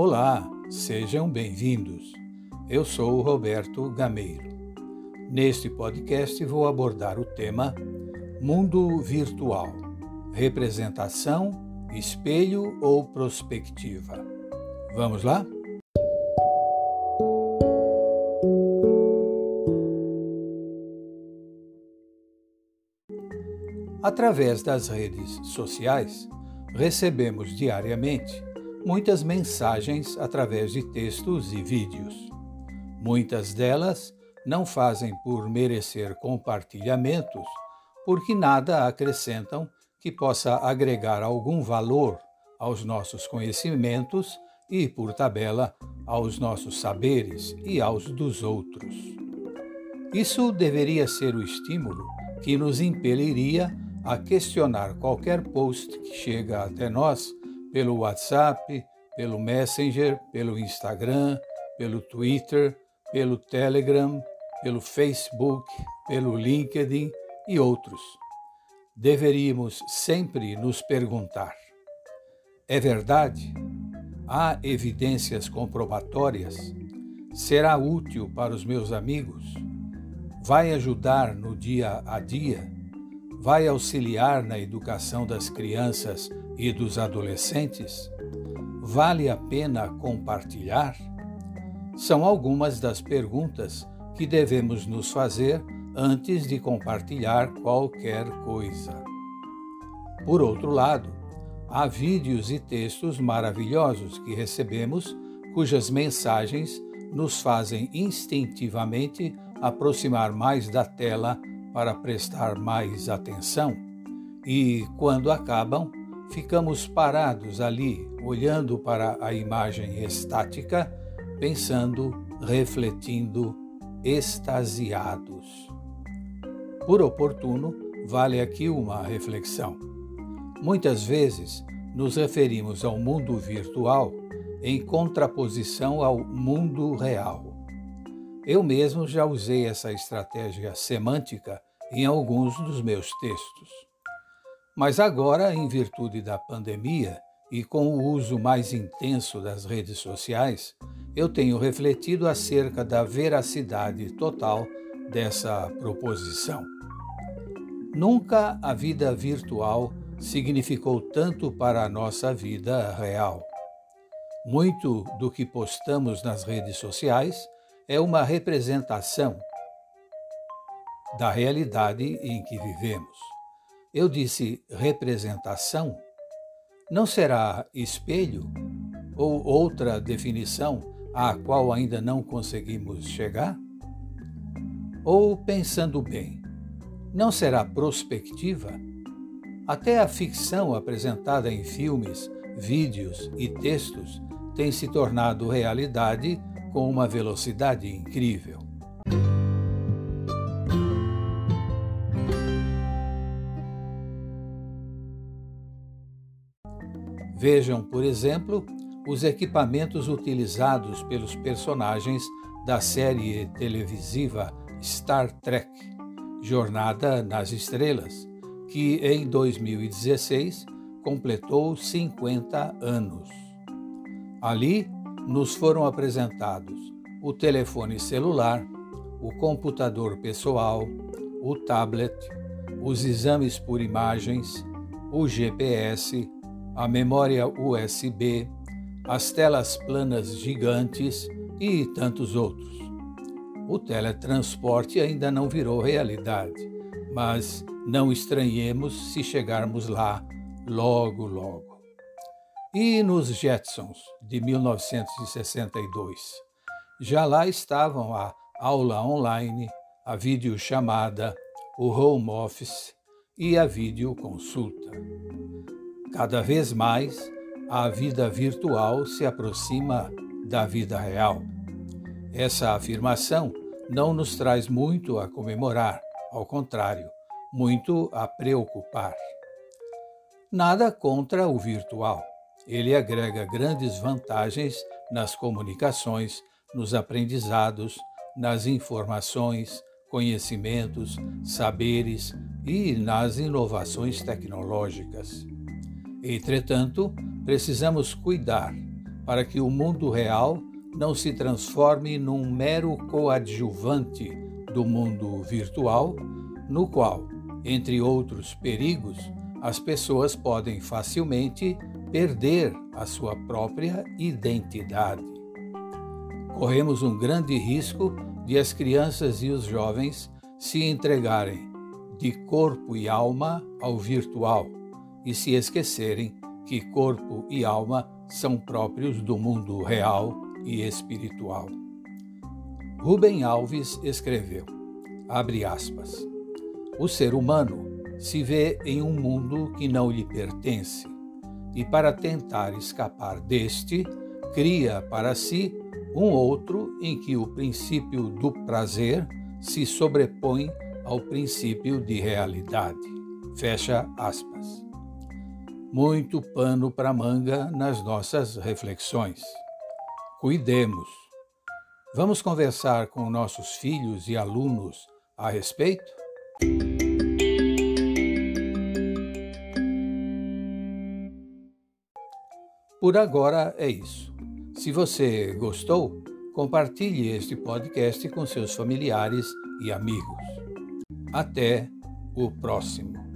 Olá, sejam bem-vindos. Eu sou o Roberto Gameiro. Neste podcast vou abordar o tema Mundo Virtual: representação, espelho ou prospectiva. Vamos lá? Através das redes sociais, recebemos diariamente muitas mensagens através de textos e vídeos. Muitas delas não fazem por merecer compartilhamentos, porque nada acrescentam que possa agregar algum valor aos nossos conhecimentos e, por tabela, aos nossos saberes e aos dos outros. Isso deveria ser o estímulo que nos impeliria a questionar qualquer post que chega até nós pelo WhatsApp, pelo Messenger, pelo Instagram, pelo Twitter, pelo Telegram, pelo Facebook, pelo LinkedIn e outros. Deveríamos sempre nos perguntar: é verdade? Há evidências comprobatórias? Será útil para os meus amigos? Vai ajudar no dia a dia? vai auxiliar na educação das crianças e dos adolescentes? Vale a pena compartilhar? São algumas das perguntas que devemos nos fazer antes de compartilhar qualquer coisa. Por outro lado, há vídeos e textos maravilhosos que recebemos cujas mensagens nos fazem instintivamente aproximar mais da tela para prestar mais atenção e, quando acabam, ficamos parados ali, olhando para a imagem estática, pensando, refletindo, extasiados. Por oportuno, vale aqui uma reflexão. Muitas vezes nos referimos ao mundo virtual em contraposição ao mundo real. Eu mesmo já usei essa estratégia semântica em alguns dos meus textos. Mas agora, em virtude da pandemia e com o uso mais intenso das redes sociais, eu tenho refletido acerca da veracidade total dessa proposição. Nunca a vida virtual significou tanto para a nossa vida real. Muito do que postamos nas redes sociais é uma representação da realidade em que vivemos. Eu disse representação? Não será espelho ou outra definição à qual ainda não conseguimos chegar? Ou, pensando bem, não será prospectiva? Até a ficção apresentada em filmes, vídeos e textos tem se tornado realidade com uma velocidade incrível. Vejam, por exemplo, os equipamentos utilizados pelos personagens da série televisiva Star Trek Jornada nas Estrelas, que em 2016 completou 50 anos. Ali nos foram apresentados o telefone celular, o computador pessoal, o tablet, os exames por imagens, o GPS, a memória USB, as telas planas gigantes e tantos outros. O teletransporte ainda não virou realidade, mas não estranhemos se chegarmos lá logo, logo. E nos Jetsons de 1962? Já lá estavam a aula online, a videochamada, o home office e a videoconsulta. Cada vez mais, a vida virtual se aproxima da vida real. Essa afirmação não nos traz muito a comemorar, ao contrário, muito a preocupar. Nada contra o virtual. Ele agrega grandes vantagens nas comunicações, nos aprendizados, nas informações, conhecimentos, saberes e nas inovações tecnológicas. Entretanto, precisamos cuidar para que o mundo real não se transforme num mero coadjuvante do mundo virtual, no qual, entre outros perigos, as pessoas podem facilmente perder a sua própria identidade. Corremos um grande risco de as crianças e os jovens se entregarem de corpo e alma ao virtual e se esquecerem que corpo e alma são próprios do mundo real e espiritual. Rubem Alves escreveu, abre aspas, o ser humano se vê em um mundo que não lhe pertence e, para tentar escapar deste, cria para si um outro em que o princípio do prazer se sobrepõe ao princípio de realidade. Fecha aspas. Muito pano para manga nas nossas reflexões. Cuidemos. Vamos conversar com nossos filhos e alunos a respeito? Por agora é isso. Se você gostou, compartilhe este podcast com seus familiares e amigos. Até o próximo.